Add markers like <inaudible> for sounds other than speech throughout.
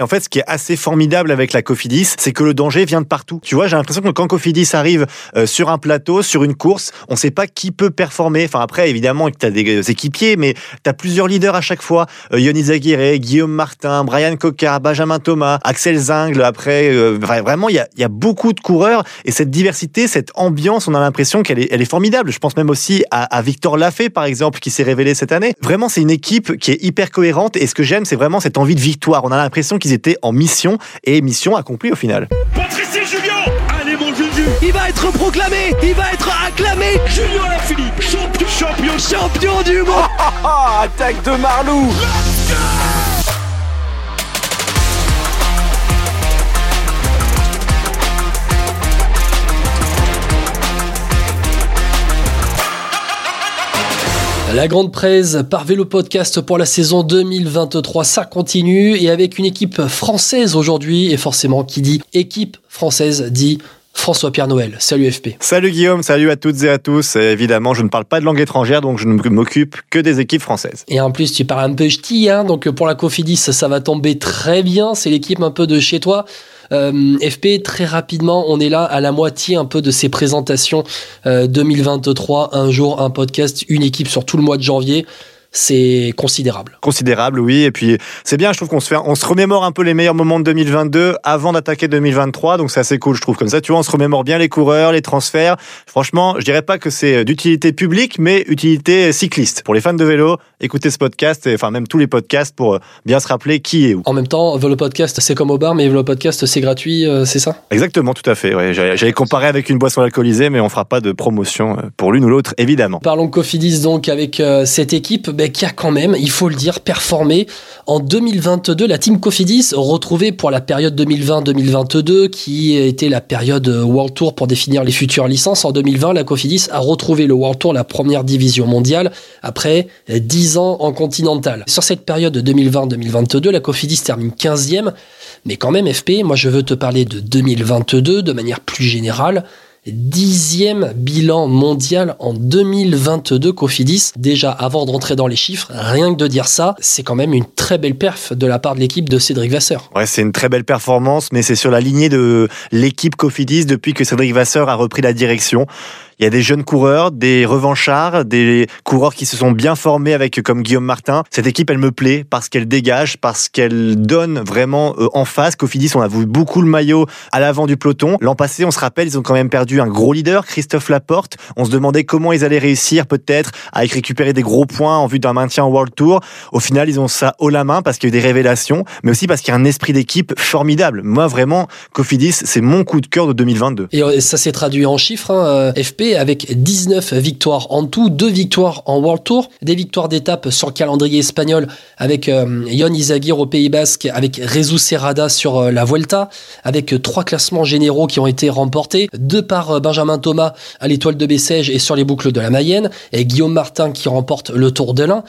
En fait, ce qui est assez formidable avec la Cofidis, c'est que le danger vient de partout. Tu vois, j'ai l'impression que quand Cofidis arrive euh, sur un plateau, sur une course, on ne sait pas qui peut performer. Enfin, après, évidemment, tu as des équipiers, mais tu as plusieurs leaders à chaque fois. Euh, Yonis Aguirre, Guillaume Martin, Brian Coca, Benjamin Thomas, Axel Zingle. Après, euh, vraiment, il y a, beaucoup de coureurs et cette diversité, cette ambiance, on a l'impression qu'elle est, elle est formidable. Je pense même aussi à, à Victor Lafay, par exemple, qui s'est révélé cette année. Vraiment, c'est une équipe qui est hyper cohérente et ce que j'aime, c'est vraiment cette envie de victoire. On a l'impression qu'ils étaient en mission et mission accomplie au final. Patrice Julien Allez mon Juju Il va être proclamé Il va être acclamé. Julien Lafilippe, champion, champion, champion du monde. Attaque de Marlou La grande presse par Vélo Podcast pour la saison 2023, ça continue et avec une équipe française aujourd'hui et forcément qui dit équipe française dit François-Pierre Noël. Salut FP. Salut Guillaume, salut à toutes et à tous. évidemment, je ne parle pas de langue étrangère, donc je ne m'occupe que des équipes françaises. Et en plus, tu parles un peu ch'ti, hein, donc pour la Cofidis, ça va tomber très bien. C'est l'équipe un peu de chez toi. Euh, FP, très rapidement, on est là à la moitié un peu de ces présentations 2023. Euh, un jour, un podcast, une équipe sur tout le mois de janvier c'est considérable. Considérable, oui. Et puis, c'est bien, je trouve qu'on se fait, on se remémore un peu les meilleurs moments de 2022 avant d'attaquer 2023. Donc, c'est assez cool, je trouve. Comme ça, tu vois, on se remémore bien les coureurs, les transferts. Franchement, je dirais pas que c'est d'utilité publique, mais utilité cycliste. Pour les fans de vélo, écoutez ce podcast, et, enfin, même tous les podcasts pour euh, bien se rappeler qui est où. En même temps, Vélo Podcast, c'est comme au bar, mais Vélo Podcast, c'est gratuit, euh, c'est ça? Exactement, tout à fait. Ouais. J'allais comparer avec une boisson alcoolisée, mais on fera pas de promotion euh, pour l'une ou l'autre, évidemment. Parlons Cofidis, donc, avec cette équipe qui a quand même, il faut le dire, performé. En 2022, la team Cofidis, retrouvée pour la période 2020-2022, qui était la période World Tour pour définir les futures licences, en 2020, la Cofidis a retrouvé le World Tour, la première division mondiale, après 10 ans en continental. Sur cette période 2020-2022, la Cofidis termine 15e, mais quand même FP, moi je veux te parler de 2022 de manière plus générale dixième bilan mondial en 2022 Cofidis. Déjà, avant de rentrer dans les chiffres, rien que de dire ça, c'est quand même une très belle perf de la part de l'équipe de Cédric Vasseur. Ouais, c'est une très belle performance, mais c'est sur la lignée de l'équipe Cofidis depuis que Cédric Vasseur a repris la direction. Il y a des jeunes coureurs, des revanchards, des coureurs qui se sont bien formés avec comme Guillaume Martin. Cette équipe, elle me plaît parce qu'elle dégage, parce qu'elle donne vraiment euh, en face. Cofidis, on a vu beaucoup le maillot à l'avant du peloton. L'an passé, on se rappelle, ils ont quand même perdu un gros leader, Christophe Laporte. On se demandait comment ils allaient réussir peut-être à récupérer des gros points en vue d'un maintien en World Tour. Au final, ils ont ça haut la main parce qu'il y a eu des révélations, mais aussi parce qu'il y a un esprit d'équipe formidable. Moi, vraiment, Cofidis, c'est mon coup de cœur de 2022. Et euh, ça s'est traduit en chiffres. Hein, euh, Avec 19 victoires en tout, 2 victoires en World Tour, des victoires d'étape sur le calendrier espagnol avec euh, Ion Izagir au Pays Basque, avec Rezu Serrada sur euh, la Vuelta, avec euh, trois classements généraux qui ont été remportés, deux par Benjamin Thomas à l'étoile de Bessèges et sur les boucles de la Mayenne, et Guillaume Martin qui remporte le Tour de l'Ain.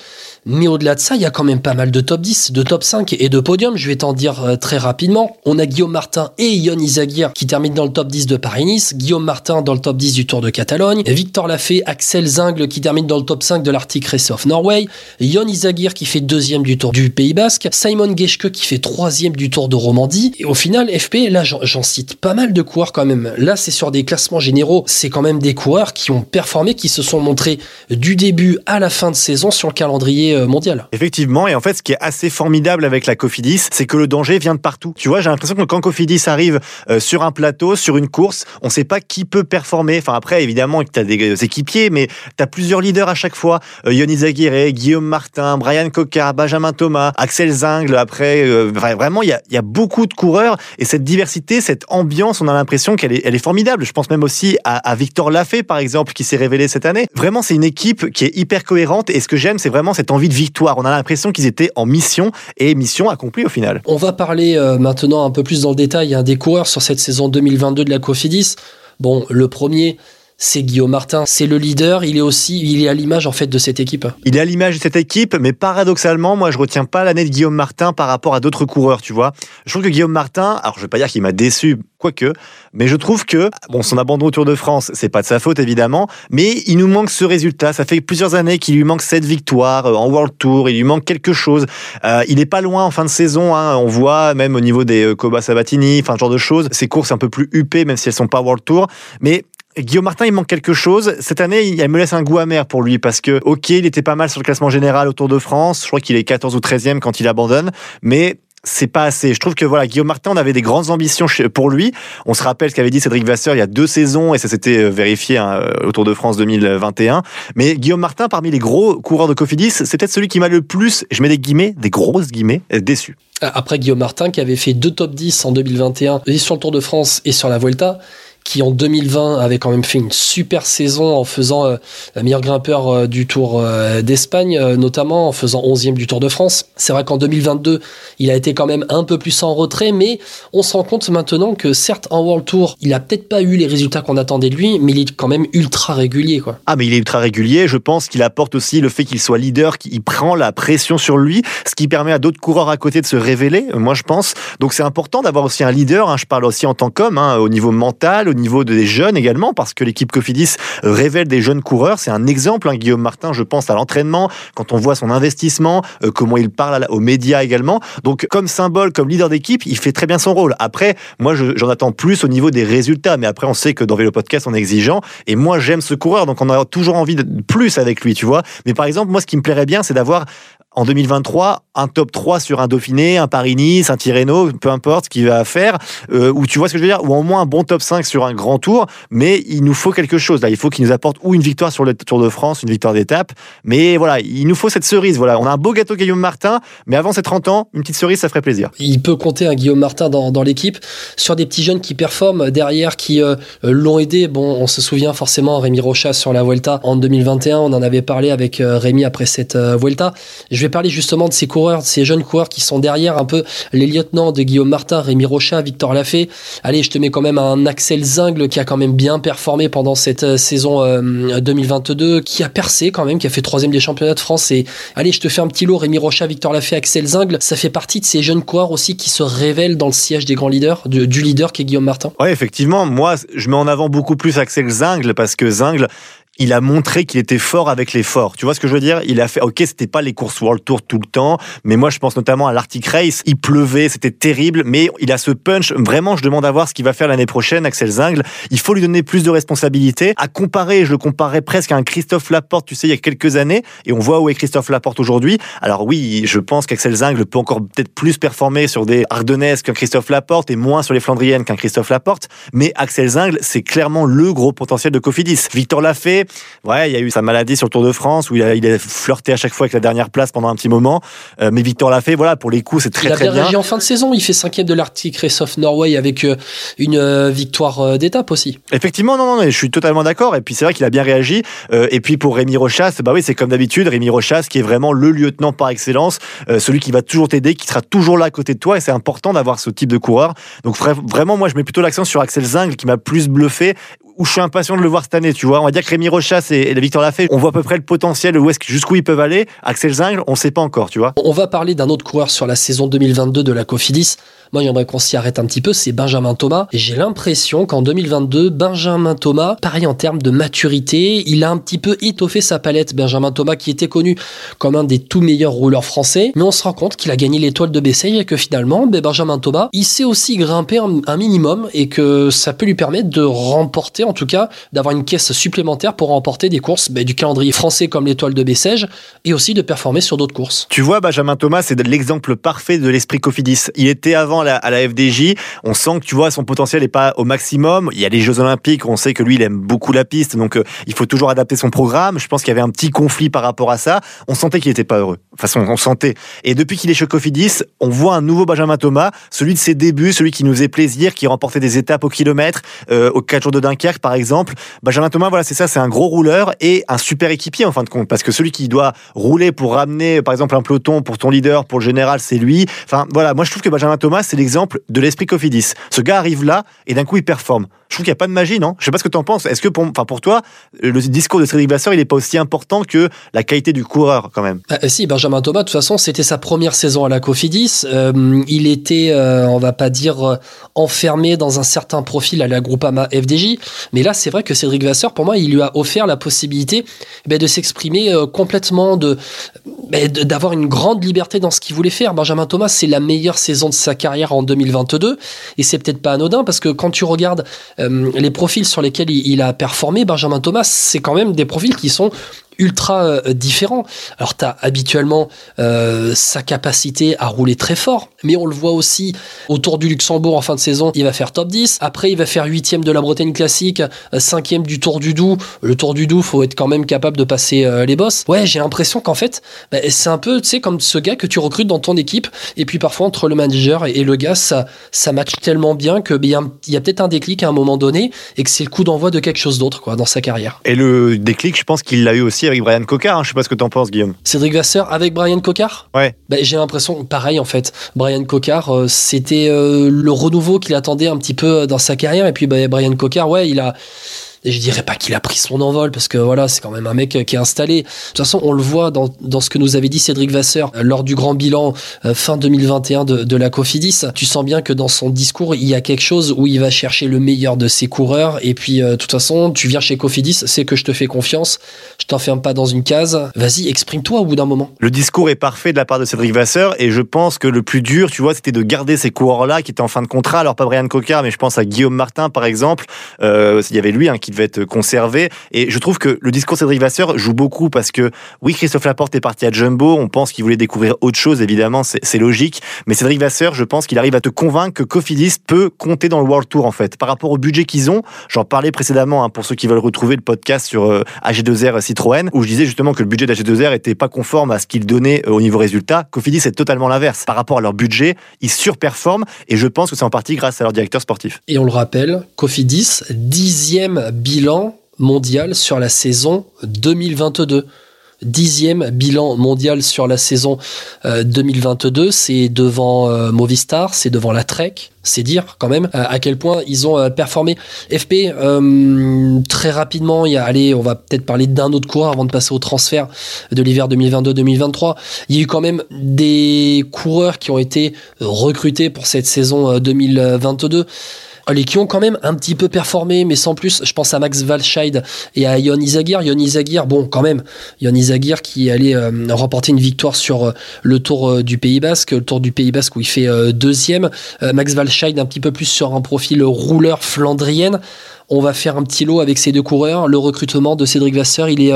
Mais au-delà de ça, il y a quand même pas mal de top 10, de top 5 et de podiums. Je vais t'en dire très rapidement. On a Guillaume Martin et Ion Izagir qui terminent dans le top 10 de Paris-Nice, Guillaume Martin dans le top 10 du Tour de Catalogne, Victor Lafay, Axel Zingle qui termine dans le top 5 de l'Arctic Race of Norway, Jon Izagir qui fait deuxième du Tour du Pays Basque, Simon Geschke qui fait troisième du Tour de Romandie. Et au final, FP, là j'en cite pas mal de coureurs quand même. Là c'est sur des classements généraux, c'est quand même des coureurs qui ont performé, qui se sont montrés du début à la fin de saison sur le calendrier euh, mondial. Effectivement, et en fait ce qui est assez formidable avec la Cofidis, c'est que le danger vient de partout. Tu vois, j'ai l'impression que quand Cofidis arrive euh, sur un plateau, sur une course, on sait pas qui peut performer. Enfin après, évidemment, tu as des équipiers, mais tu as plusieurs leaders à chaque fois. Euh, Yonis Aguirre, Guillaume Martin, Brian Coca, Benjamin Thomas, Axel Zingle. Après, euh, vraiment, il y a, beaucoup de coureurs et cette diversité, cette ambiance, on a l'impression qu'elle est, formidable. Je pense même aussi à, à Victor Lafay, par exemple, qui s'est révélé cette année. Vraiment, c'est une équipe qui est hyper cohérente et ce que j'aime, c'est vraiment cette de victoire. On a l'impression qu'ils étaient en mission et mission accomplie au final. On va parler euh, maintenant un peu plus dans le détail hein, des coureurs sur cette saison 2022 de la Cofidis. Bon, le premier, c'est Guillaume Martin. C'est le leader. Il est aussi, il est à l'image en fait de cette équipe. Il est à l'image de cette équipe, mais paradoxalement, moi, je retiens pas l'année de Guillaume Martin par rapport à d'autres coureurs, tu vois. Je trouve que Guillaume Martin, alors je vais pas dire qu'il m'a déçu, quoique, mais je trouve que, bon, son abandon au Tour de France, c'est pas de sa faute, évidemment, mais il nous manque ce résultat. Ça fait plusieurs années qu'il lui manque cette victoire euh, en World Tour. Il lui manque quelque chose. Euh, il est pas loin en fin de saison, hein. On voit même au niveau des euh, Coba Sabatini, enfin, genre de choses. Ses courses un peu plus huppées, même si elles sont pas World Tour. Mais Guillaume Martin, il manque quelque chose. Cette année, il me laisse un goût amer pour lui parce que, ok, il était pas mal sur le classement général au Tour de France. Je crois qu'il est 14 ou 13e quand il abandonne. Mais c'est pas assez. Je trouve que voilà, Guillaume Martin, on avait des grandes ambitions pour lui. On se rappelle ce qu'avait dit Cédric Vasseur il y a deux saisons et ça s'était euh, vérifié hein, au Tour de France 2021. Mais Guillaume Martin, parmi les gros coureurs de Cofidis, c'est peut-être celui qui m'a le plus, je mets des guillemets, des grosses guillemets, euh, déçu. Après Guillaume Martin, qui avait fait deux top 10 en 2021 et sur le Tour de France et sur la Vuelta, qui en 2020 avait quand même fait une super saison en faisant euh, la meilleure grimpeur euh, du Tour euh, d'Espagne, notamment en faisant 11e du Tour de France. C'est vrai qu'en 2022, il a été quand même un peu plus en retrait, mais on se rend compte maintenant que certes en World Tour, il a peut-être pas eu les résultats qu'on attendait de lui, mais il est quand même ultra régulier. Ah mais il est ultra régulier, je pense qu'il apporte aussi le fait qu'il soit leader, qu'il prend la pression sur lui, ce qui permet à d'autres coureurs à côté de se révéler, moi je pense. Donc c'est important d'avoir aussi un leader, hein. je parle aussi en tant qu'homme, hein, au niveau mental, au niveau des jeunes également, parce que l'équipe Cofidis révèle des jeunes coureurs. C'est un exemple, hein, Guillaume Martin, je pense, à l'entraînement, quand on voit son investissement, euh, comment il parle aux médias également. Donc, comme symbole, comme leader d'équipe, il fait très bien son rôle. Après, moi, j'en attends plus au niveau des résultats, mais après, on sait que dans Vélo Podcast, on est exigeant. Et moi, j'aime ce coureur, donc on a toujours envie de plus avec lui, tu vois. Mais par exemple, moi, ce qui me plairait bien, c'est d'avoir en 2023 un top 3 sur un Dauphiné, un Paris-Nice, un Tirreno, peu importe ce qu'il va faire, euh, ou tu vois ce que je veux dire, ou au moins un bon top 5 sur un grand tour, mais il nous faut quelque chose là, il faut qu'il nous apporte ou une victoire sur le Tour de France, une victoire d'étape, mais voilà, il nous faut cette cerise, voilà, on a un beau gâteau Guillaume Martin, mais avant ses 30 ans, une petite cerise, ça ferait plaisir. Il peut compter un Guillaume Martin dans, l'équipe, sur des petits jeunes qui performent derrière, qui euh, l'ont aidé, bon, on se souvient forcément Rémi Rochas sur la Vuelta en 2021, on en avait parlé avec euh, Rémi après cette Vuelta, je vais parler justement de ces coureurs, de ces jeunes coureurs qui sont derrière, un peu les lieutenants de Guillaume Martin, Rémi Rochat, Victor Lafay. Allez, je te mets quand même un Axel Zingle qui a quand même bien performé pendant cette euh, saison 2022, euh, qui a percé quand même, qui a fait troisième des championnats de France. Et allez, je te fais un petit lot, Rémi Rochat, Victor Lafay, Axel Zingle. Ça fait partie de ces jeunes coureurs aussi qui se révèlent dans le siège des grands leaders, du, leader qui est Guillaume Martin. Oui, effectivement. Moi, je mets en avant beaucoup plus Axel Zingle parce que Zingle, il a montré qu'il était fort avec les forts. Tu vois ce que je veux dire? Il a fait, ok, c'était pas les courses World Tour tout le temps, mais moi je pense notamment à l'Arctic Race. Il pleuvait, c'était terrible, mais il a ce punch. Vraiment, je demande à voir ce qu'il va faire l'année prochaine, Axel Zingle. Il faut lui donner plus de responsabilités. À comparer, je le comparais presque à un Christophe Laporte, tu sais, il y a quelques années, et on voit où est Christophe Laporte aujourd'hui. Alors oui, je pense qu'Axel Zingle peut encore peut-être plus performer sur des Ardennaises qu'un Christophe Laporte et moins sur les Flandriennes qu'un Christophe Laporte, mais Axel Zingle, c'est clairement le gros potentiel de Cofidis. Victor Lafay, ouais, il y a eu sa maladie sur le Tour de France où il a, il a flirté à chaque fois avec la dernière place pendant un petit moment. Euh, mais Victor l'a fait, voilà, pour les coups, c'est très très bien. Il a réagi en fin de saison. Il fait cinquième de l'Arctic Race of Norway avec euh, une euh, victoire d'étape aussi. Effectivement, non, non, je suis totalement d'accord. Et puis c'est vrai qu'il a bien réagi. et puis pour Rémi Rochas, bah oui, c'est comme d'habitude, Rémi Rochas qui est vraiment le lieutenant par excellence, celui qui va toujours t'aider, qui sera toujours là à côté de toi. Et c'est important d'avoir ce type de coureur. Donc vraiment, moi, je mets plutôt l'accent sur Axel Zing qui m'a plus bluffé où je suis impatient de le voir cette année, tu vois. On va dire que Rémi Rochas et, la Victor Lafay, on voit à peu près le potentiel, jusqu'où ils peuvent aller. Axel Zingle, on ne sait pas encore, tu vois. On va parler d'un autre coureur sur la saison 2022 de la Cofidis. Moi, j'aimerais qu'on s'y arrête un petit peu, c'est Benjamin Thomas. J'ai l'impression qu'en 2022, Benjamin Thomas, pareil en termes de maturité, il a un petit peu étoffé sa palette. Benjamin Thomas, qui était connu comme un des tout meilleurs rouleurs français, mais on se rend compte qu'il a gagné l'étoile de Bessay et que finalement, ben, Benjamin Thomas, il sait aussi grimper un minimum et que ça peut lui permettre de remporter en tout cas d'avoir une caisse supplémentaire pour remporter des courses bah, du calendrier français comme l'étoile de Bessèges et aussi de performer sur d'autres courses. Tu vois, Benjamin Thomas, c'est l'exemple parfait de l'esprit Cofidis. Il était avant à la FDJ. On sent que tu vois son potentiel n'est pas au maximum. Il y a les Jeux Olympiques. On sait que lui, il aime beaucoup la piste, donc euh, il faut toujours adapter son programme. Je pense qu'il y avait un petit conflit par rapport à ça. On sentait qu'il n'était pas heureux. Toute façon, on sentait. Et depuis qu'il est chez Cofidis, on voit un nouveau Benjamin Thomas, celui de ses débuts, celui qui nous faisait plaisir, qui remportait des étapes au kilomètre, euh, aux 4 jours de Dunkerque Par exemple. Benjamin Thomas, voilà, c'est ça, c'est un gros rouleur et un super équipier en fin de compte, parce que celui qui doit rouler pour ramener, par exemple, un peloton pour ton leader, pour le général, c'est lui. Enfin, voilà, moi je trouve que Benjamin Thomas, c'est l'exemple de l'esprit Cofidis. Ce gars arrive là et d'un coup il performe. Je trouve qu'il n'y a pas de magie, non? Je sais pas ce que tu en penses. Est-ce que pour, pour toi, le discours de Cédric Vasseur, il n'est pas aussi important que la qualité du coureur quand même? Ah, Si, Benjamin Thomas, de toute façon, c'était sa première saison à la Cofidis. Euh, il était, euh, on va pas dire euh, enfermé dans un certain profil à la Groupama FDJ, mais là, c'est vrai que Cédric Vasseur, pour moi, il lui a offert la possibilité ben, de s'exprimer complètement, de ben, d'avoir une grande liberté dans ce qu'il voulait faire. Benjamin Thomas, c'est la meilleure saison de sa carrière en 2022, et c'est peut-être pas anodin parce que quand tu regardes euh, les profils sur lesquels il, a performé, Benjamin Thomas, c'est quand même des profils qui sont ultra euh, différents. Alors tu as habituellement euh, sa capacité à rouler très fort, mais on le voit aussi autour du Luxembourg en fin de saison, il va faire top 10. Après, il va faire huitième de la Bretagne classique, cinquième du Tour du Doubs. Le Tour du Doubs, faut être quand même capable de passer les bosses. Ouais, j'ai l'impression qu'en fait, bah, c'est un peu, tu sais, comme ce gars que tu recrutes dans ton équipe, et puis parfois entre le manager et, le gars, ça, ça tellement bien que bah, il y a, peut-être un déclic à un moment donné, et que c'est le coup d'envoi de quelque chose d'autre, dans sa carrière. Et le déclic, je pense qu'il l'a eu aussi avec Brian Cocard. Hein. Je sais pas ce que tu en penses, Guillaume. Cédric Vasseur avec Brian Cocard Ouais. Bah, j'ai l'impression, pareil en fait. Brian Cocard, euh, c'était euh, le renouveau qu'il attendait un petit peu dans sa carrière. Et puis bah, Brian Cocard, ouais, il a et je dirais pas qu'il a pris son envol parce que voilà, c'est quand même un mec qui est installé. De toute façon, on le voit dans, dans ce que nous avait dit Cédric Vasseur euh, lors du grand bilan euh, fin 2021 de, de, la Cofidis. Tu sens bien que dans son discours, il y a quelque chose où il va chercher le meilleur de ses coureurs. Et puis, euh, de toute façon, tu viens chez Cofidis, c'est que je te fais confiance. Je t'enferme pas dans une case. Vas-y, exprime-toi au bout d'un moment. Le discours est parfait de la part de Cédric Vasseur et je pense que le plus dur, tu vois, c'était de garder ces coureurs-là qui étaient en fin de contrat. Alors pas Brian Cocard, mais je pense à Guillaume Martin, par exemple. Euh, il y avait lui hein, qui devait être conservé. Et je trouve que le discours Cédric Vasseur joue beaucoup parce que, oui, Christophe Laporte est parti à Jumbo. On pense qu'il voulait découvrir autre chose, évidemment, c'est logique. Mais Cédric Vasseur, je pense qu'il arrive à te convaincre que Cofidis peut compter dans le World Tour, en fait. Par rapport au budget qu'ils ont, j'en parlais précédemment, hein, pour ceux qui veulent retrouver le podcast sur euh, AG2R Citroën, où je disais justement que le budget d'AG2R était pas conforme à ce qu'il donnait euh, au niveau résultat. Cofidis est totalement l'inverse. Par rapport à leur budget, ils surperforment et je pense que c'est en partie grâce à leur directeur sportif. Et on le rappelle, Cofidis, dixième bilan mondial sur la saison 2022 dixième bilan mondial sur la saison 2022. Euh, c'est devant euh, Movistar, c'est devant la Trek. C'est dire quand même euh, à quel point ils ont performé. FP, très rapidement, y a, on va peut-être parler d'un autre coureur avant de passer au transfert de l'hiver 2022-2023. Il y a eu quand même des coureurs qui ont été recrutés pour cette saison 2022 les qui ont quand même un petit peu performé, mais sans plus. Je pense à Max Valscheid et à Yon Izagir. Yon Izagir, bon, quand même, Yon Izagir qui allait euh, remporter une victoire sur euh, le Tour euh, du Pays Basque, le Tour du Pays Basque où il fait deuxième. Max Valscheid un petit peu plus sur un profil rouleur flandrienne. On va faire un petit lot avec ces deux coureurs. Le recrutement de Cédric Vasseur, il est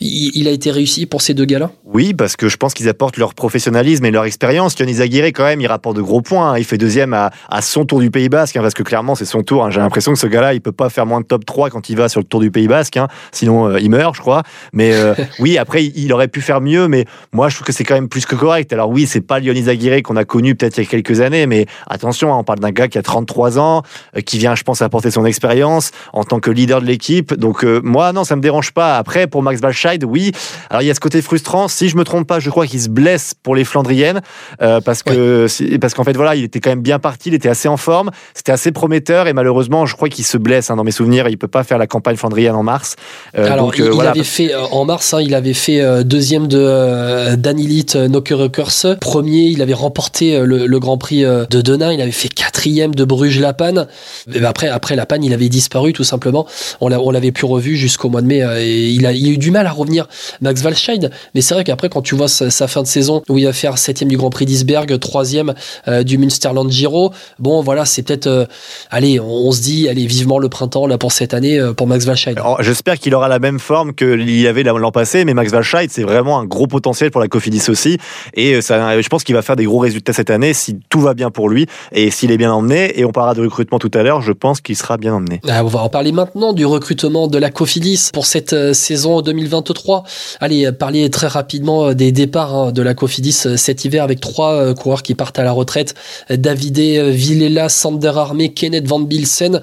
il, a été réussi pour ces deux gars-là? Oui, parce que je pense qu'ils apportent leur professionnalisme et leur expérience. Yannis Aguirre, quand même, il rapporte de gros points. Hein. Il fait deuxième à, son tour du Pays Basque, hein, parce que clairement, c'est son tour. Hein. J'ai l'impression que ce gars-là, il peut pas faire moins de top 3 quand il va sur le tour du Pays Basque. Sinon, euh, il meurt, je crois. Mais euh, <laughs> oui, après, il aurait pu faire mieux, mais moi, je trouve que c'est quand même plus que correct. Alors oui, c'est pas Yannis Aguirre qu'on a connu peut-être il y a quelques années, mais attention, on parle d'un gars qui a 33 ans, euh, qui vient, je pense, apporter son expérience en tant que leader de l'équipe. Donc moi, non, ça me dérange pas. Après, pour Max Oui, alors il y a ce côté frustrant. Si je me trompe pas, je crois qu'il se blesse pour les Flandriennes euh, parce que parce qu'en fait voilà, il était quand même bien parti, il était assez en forme, c'était assez prometteur et malheureusement, je crois qu'il se blesse hein, dans mes souvenirs. Il peut pas faire la campagne flandrienne en mars. Euh, Alors donc, il, il, avait fait en mars, hein, il avait fait deuxième de Danilit Nokkerekers, premier, il avait remporté le, Grand Prix de Denain, il avait fait quatrième de Bruges La Panne. Après après La Panne, il avait disparu tout simplement. On l'avait plus revu jusqu'au mois de mai et il a, il a eu du mal à revenir. Max Valscheid. Mais c'est vrai qu'après, quand tu vois sa, fin de saison, où il va faire septième du Grand Prix d'Isberg, troisième euh, du Münsterland Giro, bon, voilà, c'est peut-être, euh, allez, on, se dit, allez, vivement le printemps là pour cette année euh, pour Max Valscheid. J'espère qu'il aura la même forme qu'il y avait l'an passé, mais Max Valscheid, c'est vraiment un gros potentiel pour la Cofidis aussi. Et ça, je pense qu'il va faire des gros résultats cette année si tout va bien pour lui et s'il est bien emmené. Et on parlera de recrutement tout à l'heure, je pense qu'il sera bien emmené. Ah, on va en parler maintenant du recrutement de la Cofidis pour cette saison 2022 2023. Allez, parler très rapidement des départs hein, de la Cofidis cet hiver avec trois coureurs qui partent à la retraite. Davide Villela, Sander Armé, Kenneth Van Bilsen,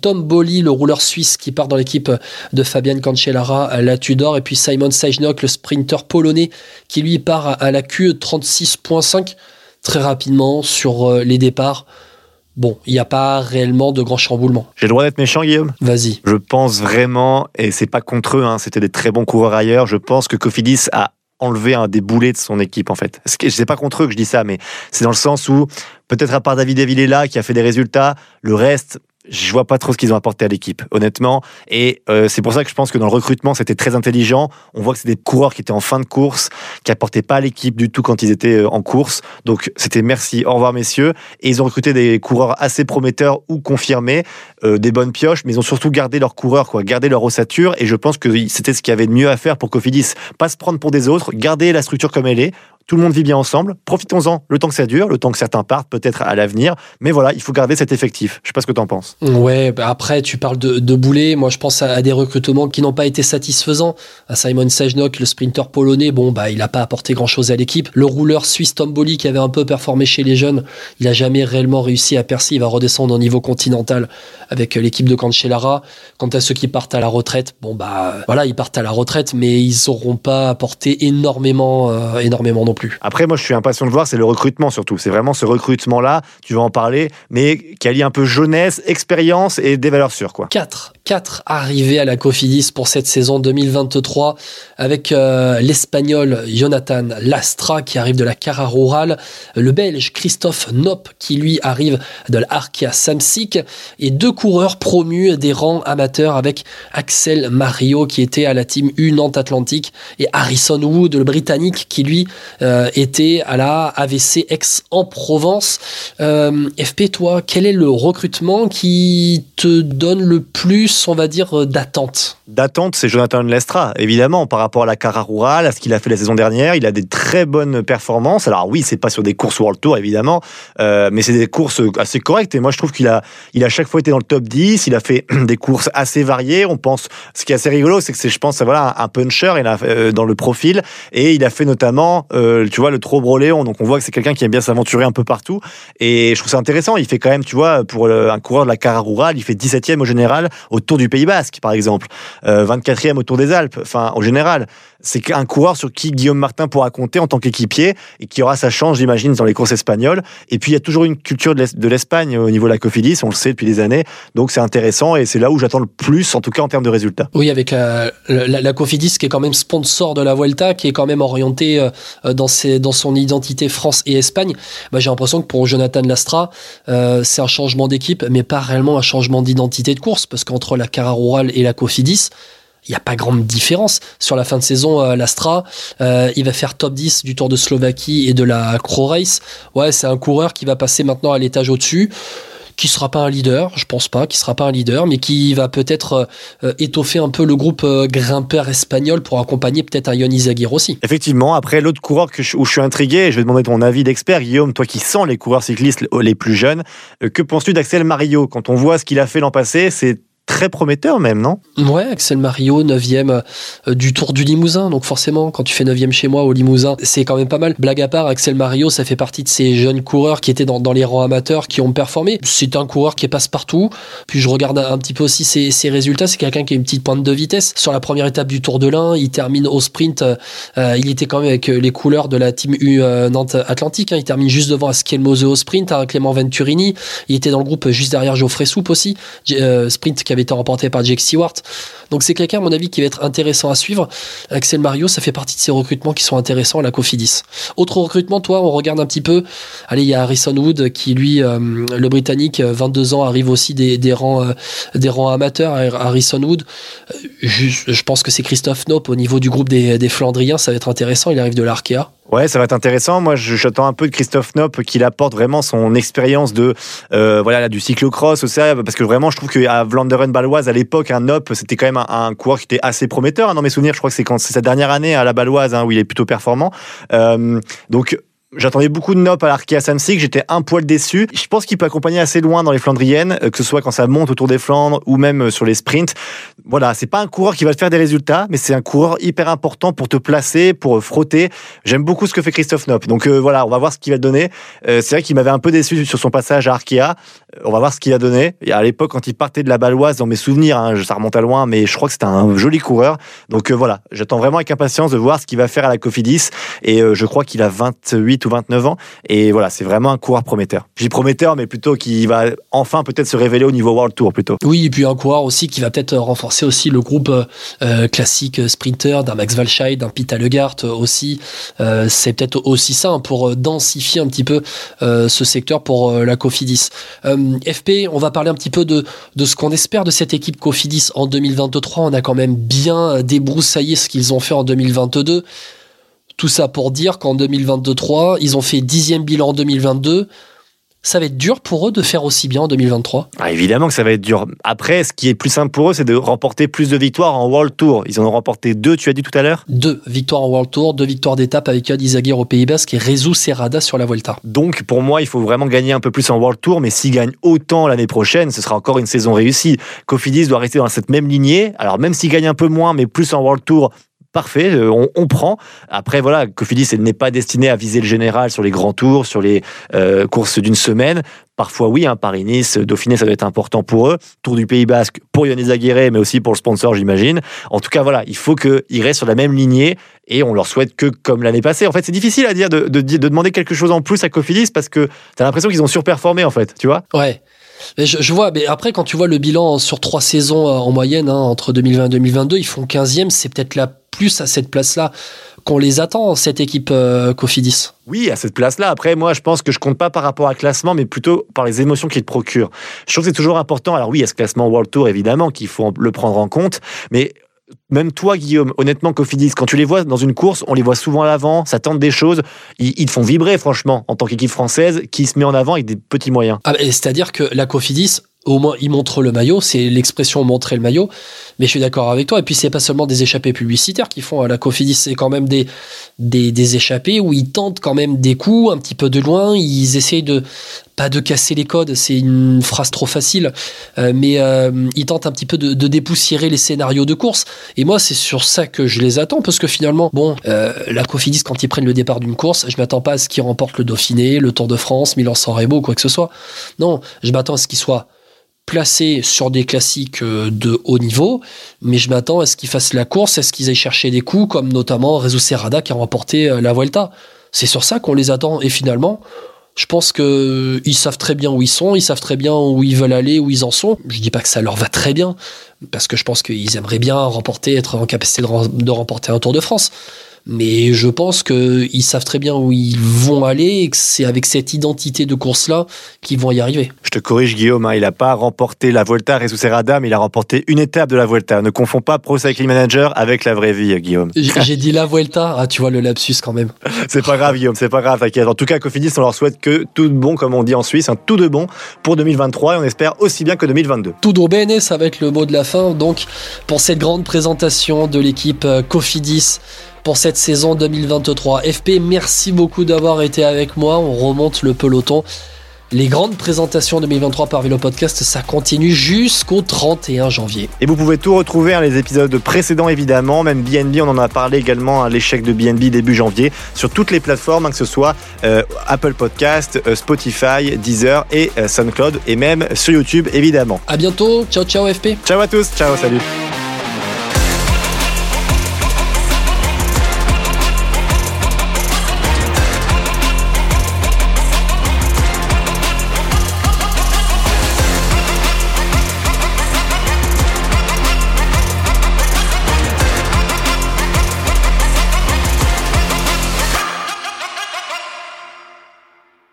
Tom Bolly, le rouleur suisse qui part dans l'équipe de Fabian Cancellara, la Tudor, et puis Simon Sajnok, le sprinter polonais qui lui part à la Q36.5 très rapidement sur les départs. Bon, il n'y a pas réellement de grand chamboulement. J'ai le droit d'être méchant, Guillaume? Vas-y. Je pense vraiment, et c'est pas contre eux, hein, c'était des très bons coureurs ailleurs, je pense que Cofidis a enlevé un des boulets de son équipe en fait. C'est pas contre eux que je dis ça, mais c'est dans le sens où peut-être à part David Villela qui a fait des résultats, le reste, je vois pas trop ce qu'ils ont apporté à l'équipe, honnêtement. Et euh, c'est pour ça que je pense que dans le recrutement, c'était très intelligent. On voit que c'est des coureurs qui étaient en fin de course, qui apportaient pas à l'équipe du tout quand ils étaient euh, en course. Donc c'était merci, au revoir messieurs. Et ils ont recruté des coureurs assez prometteurs ou confirmés, euh, des bonnes pioches, mais ils ont surtout gardé leurs coureurs, quoi, gardé leur ossature. Et je pense que c'était ce qu'il y avait de mieux à faire pour Cofidis. Pas se prendre pour des autres, garder la structure comme elle est, tout le monde vit bien ensemble. Profitons-en le temps que ça dure, le temps que certains partent peut-être à l'avenir. Mais voilà, il faut garder cet effectif. Je sais pas ce que tu en penses. Ouais, bah après, tu parles de, de boulet. Moi, je pense à, des recrutements qui n'ont pas été satisfaisants. À Simon Sajnok, le sprinter polonais, bon, bah, il n'a pas apporté grand-chose à l'équipe. Le rouleur suisse Tom Bolly, qui avait un peu performé chez les jeunes, il n'a jamais réellement réussi à percer. Il va redescendre au niveau continental avec l'équipe de Cancellara. Quant à ceux qui partent à la retraite, bon, bah, voilà, ils partent à la retraite, mais ils n'auront pas apporté énormément, euh, énormément non plus. Après, moi, je suis impatient de voir, c'est le recrutement surtout. C'est vraiment ce recrutement-là, tu vas en parler, mais qui allie un peu jeunesse, expérience et des valeurs sûres, quoi. 4. 4 arrivées à la Cofidis pour cette saison 2023 avec euh, l'Espagnol Jonathan Lastra qui arrive de la Cara Rural, le Belge Christophe Nop qui lui arrive de l'Arkea Samsic et deux coureurs promus des rangs amateurs avec Axel Mario qui était à la team U Nantes Atlantique et Harrison Wood le Britannique qui lui était à la AVC X en Provence. Euh, FP, toi, quel est le recrutement qui te donne le plus, on va dire, euh, d'attente D'attente, c'est Jonathan Lestra, évidemment, par rapport à la Cara Rural, à ce qu'il a fait la saison dernière. Il a des très bonnes performances. Alors oui, c'est pas sur des courses World Tour, évidemment, mais c'est des courses assez correctes. Et moi, je trouve qu'il a, il a chaque fois été dans le top 10. Il a fait <clears throat> des courses assez variées. On pense, ce qui est assez rigolo, c'est que c'est, je pense, voilà, un puncher il a, dans le profil. Et il a fait notamment, tu vois, le trop broléon. Donc on voit que c'est quelqu'un qui aime bien s'aventurer un peu partout. Et je trouve ça intéressant. Il fait quand même, tu vois, pour un coureur de la Cara Rural, il fait 17e au général au Tour du Pays Basque, par exemple. 24e euh, au Tour des Alpes. Enfin, au général c'est un coureur sur qui Guillaume Martin pourra compter en tant qu'équipier et qui aura sa chance, j'imagine, dans les courses espagnoles. Et puis, il y a toujours une culture de l'Espagne au niveau de la Cofidis, on le sait depuis des années. Donc, c'est intéressant et c'est là où j'attends le plus, en tout cas en termes de résultats. Oui, avec euh, la, Cofidis qui est quand même sponsor de la Vuelta, qui est quand même orienté euh, dans, son identité France et Espagne. Bah, J'ai l'impression que pour Jonathan Lastra, euh, c'est un changement d'équipe, mais pas réellement un changement d'identité de course, parce qu'entre la Cara Rural et la Cofidis, il n'y a pas grande différence. Sur la fin de saison, euh, l'Astra, euh, il va faire top 10 du Tour de Slovaquie et de la Crow Race. Ouais, c'est un coureur qui va passer maintenant à l'étage au-dessus qui sera pas un leader, je pense pas, qui sera pas un leader, mais qui va peut-être euh, étoffer un peu le groupe grimpeur espagnol pour accompagner peut-être un Ion Izagir aussi. Effectivement, après l'autre coureur où je suis intrigué, je vais demander ton avis d'expert, Guillaume, toi qui sens les coureurs cyclistes les plus jeunes, que penses-tu d'Axel Mario? Quand on voit ce qu'il a fait l'an passé, c'est très prometteur même, non? Ouais, Axel Mario, 9ème euh, du Tour du Limousin. Donc forcément, quand tu fais 9ème chez moi au Limousin, c'est quand même pas mal. Blague à part, Axel Mario, ça fait partie de ces jeunes coureurs qui étaient dans, les rangs amateurs, qui ont performé. C'est un coureur qui passe partout. Puis je regarde un, petit peu aussi ses, résultats. C'est quelqu'un qui a une petite pointe de vitesse. Sur la première étape du Tour de l'Ain, il termine au sprint. Euh, il était quand même avec les couleurs de la team U euh, Nantes Atlantique. Hein. Il termine juste devant Askelmose au sprint, hein, Clément Venturini. Il était dans le groupe juste derrière Geoffrey Soupe aussi. sprint qui avait été remporté par Jake Stewart. Donc c'est quelqu'un, à mon avis, qui va être intéressant à suivre. Axel Mario, ça fait partie de ces recrutements qui sont intéressants à la Cofidis. Autre recrutement, toi, on regarde un petit peu. Allez, il y a Harrison Wood qui, lui, euh, le Britannique, 22 ans, arrive aussi des, euh, rangs amateurs. Harrison Wood, euh, je, pense que c'est Christophe Nope au niveau du groupe des Flandriens, ça va être intéressant. Il arrive de l'Arkea. Ouais, ça va être intéressant. Moi, j'attends un peu de Christophe Nopp qu'il apporte vraiment son expérience de euh, voilà du cyclocross aussi, parce que vraiment, je trouve qu'à Vlanderen Baloise à l'époque, un Nopp, c'était quand même un, un, coureur qui était assez prometteur. Hein, dans mes souvenirs, je crois que c'est quand c'est sa dernière année à la Baloise hein, où il est plutôt performant. Euh, donc J'attendais beaucoup de Nop à l'Arkea Samsic, j'étais un poil déçu. Je pense qu'il peut accompagner assez loin dans les Flandriennes, euh, que ce soit quand ça monte autour des Flandres ou même euh, sur les sprints. Voilà, c'est pas un coureur qui va te faire des résultats, mais c'est un coureur hyper important pour te placer, pour euh, frotter. J'aime beaucoup ce que fait Christophe Nop. Donc voilà, on va voir ce qu'il va donner. c'est vrai qu'il m'avait un peu déçu sur son passage à Arkea. On va voir ce qu'il a donné. À l'époque, quand il partait de la Baloise, dans mes souvenirs, hein, ça remonte à loin, mais je crois que c'était un joli coureur. Donc voilà, j'attends vraiment avec impatience de voir ce qu'il va faire à la Cofidis. Et je crois qu'il a 28 ou 29 ans. Et voilà, c'est vraiment un coureur prometteur. Je dis prometteur, mais plutôt qui va enfin peut-être se révéler au niveau World Tour plutôt. Oui, et puis un coureur aussi qui va peut-être renforcer aussi le groupe euh, classique sprinter d'un Max Walscheid, d'un Pete Allegart aussi. Euh, c'est peut-être aussi ça hein, pour densifier un petit peu euh, ce secteur pour la Cofidis. FP, on va parler un petit peu de, de ce qu'on espère de cette équipe Cofidis en 2023. On a quand même bien débroussaillé ce qu'ils ont fait en 2022. Tout ça pour dire qu'en 2023, ils ont fait dixième bilan en 2022. Ça va être dur pour eux de faire aussi bien en 2023 ah, Évidemment que ça va être dur. Après, ce qui est plus simple pour eux, c'est de remporter plus de victoires en World Tour. Ils en ont remporté deux, tu as dit tout à l'heure? Deux victoires en World Tour, deux victoires d'étape avec Yad Izagir au Pays Basque et Rezu Serrada sur la Vuelta. Donc pour moi, il faut vraiment gagner un peu plus en World Tour, mais s'ils gagnent autant l'année prochaine, ce sera encore une saison réussie. Cofidis doit rester dans cette même lignée. Alors même s'ils gagnent un peu moins, mais plus en World Tour, parfait, euh, on, prend. Après, voilà, Cofidis n'est pas destiné à viser le général sur les grands tours, sur les euh, courses d'une semaine. Parfois, oui, hein, Paris-Nice, Dauphiné, ça doit être important pour eux. Tour du Pays Basque pour Yannis Aguirre, mais aussi pour le sponsor, j'imagine. En tout cas, voilà, il faut qu'ils restent sur la même lignée et on leur souhaite que comme l'année passée. En fait, c'est difficile à dire de, de, demander quelque chose en plus à Cofidis parce que tu as l'impression qu'ils ont surperformé, en fait, tu vois Ouais. Je, vois, mais après, quand tu vois le bilan sur trois saisons euh, en moyenne, hein, entre 2020 et 2022, ils font 15e, c'est peut-être la plus à cette place-là qu'on les attend, cette équipe euh, Cofidis. Oui, à cette place-là. Après, moi, je pense que je compte pas par rapport à classement, mais plutôt par les émotions qu'il te procure. Je trouve que c'est toujours important. Alors oui, il y a ce classement World Tour, évidemment, qu'il faut le prendre en compte, mais même toi, Guillaume, honnêtement, Cofidis, quand tu les vois dans une course, on les voit souvent à l'avant, ça tente des choses. Ils, te font vibrer, franchement, en tant qu'équipe française qui se met en avant avec des petits moyens. Ah, C'est-à-dire que la Cofidis, au moins ils montrent le maillot, c'est l'expression montrer le maillot, mais je suis d'accord avec toi, et puis c'est pas seulement des échappées publicitaires qu'ils font à la Cofidis, c'est quand même des, des, échappées où ils tentent quand même des coups un petit peu de loin, ils essayent de, pas de casser les codes, c'est une phrase trop facile, euh, mais euh, ils tentent un petit peu de, dépoussiérer les scénarios de course, et moi c'est sur ça que je les attends, parce que finalement, bon, euh, la Cofidis quand ils prennent le départ d'une course, je m'attends pas à ce qu'ils remportent le Dauphiné, le Tour de France, Milan-San Remo, quoi que ce soit, non, je m'attends à ce qu'ils soient placés sur des classiques euh, de haut niveau, mais je m'attends à ce qu'ils fassent la course, à ce qu'ils aillent chercher des coups, comme notamment Rezo Serrada qui a remporté euh, la Vuelta. C'est sur ça qu'on les attend, et finalement, je pense qu'ils euh, savent très bien où ils sont, ils savent très bien où ils veulent aller, où ils en sont. Je dis pas que ça leur va très bien, parce que je pense qu'ils aimeraient bien remporter, être en capacité de remporter un Tour de France mais je pense qu'ils savent très bien où ils vont aller et que c'est avec cette identité de course-là qu'ils vont y arriver. Je te corrige Guillaume, hein, il n'a pas remporté la Volta Serrada, mais il a remporté une étape de la Volta. Ne confonds pas Pro Cycling Manager avec la vraie vie, Guillaume. <laughs> J'ai dit la Vuelta, ah, tu vois le lapsus quand même. c'est pas grave Guillaume, c'est pas grave, t'inquiète. En tout cas, Cofidis, on leur souhaite que tout de bon, comme on dit en Suisse, un tout de bon pour 2023 et on espère aussi bien que 2022. Tout de bene, ça va être le mot de la fin. Donc, pour cette grande présentation de l'équipe euh, Cofidis, pour cette saison 2023. FP, merci beaucoup d'avoir été avec moi. On remonte le peloton. Les grandes présentations 2023 par Vélo Podcast, ça continue jusqu'au 31 janvier. Et vous pouvez tout retrouver, hein, les épisodes précédents évidemment, même BNB, on en a parlé également, à hein, l'échec de BNB début janvier, sur toutes les plateformes, hein, que ce soit euh, Apple Podcast, euh, Spotify, Deezer et euh, SoundCloud, et même sur YouTube évidemment. À bientôt, ciao ciao FP. Ciao à tous, ciao, salut.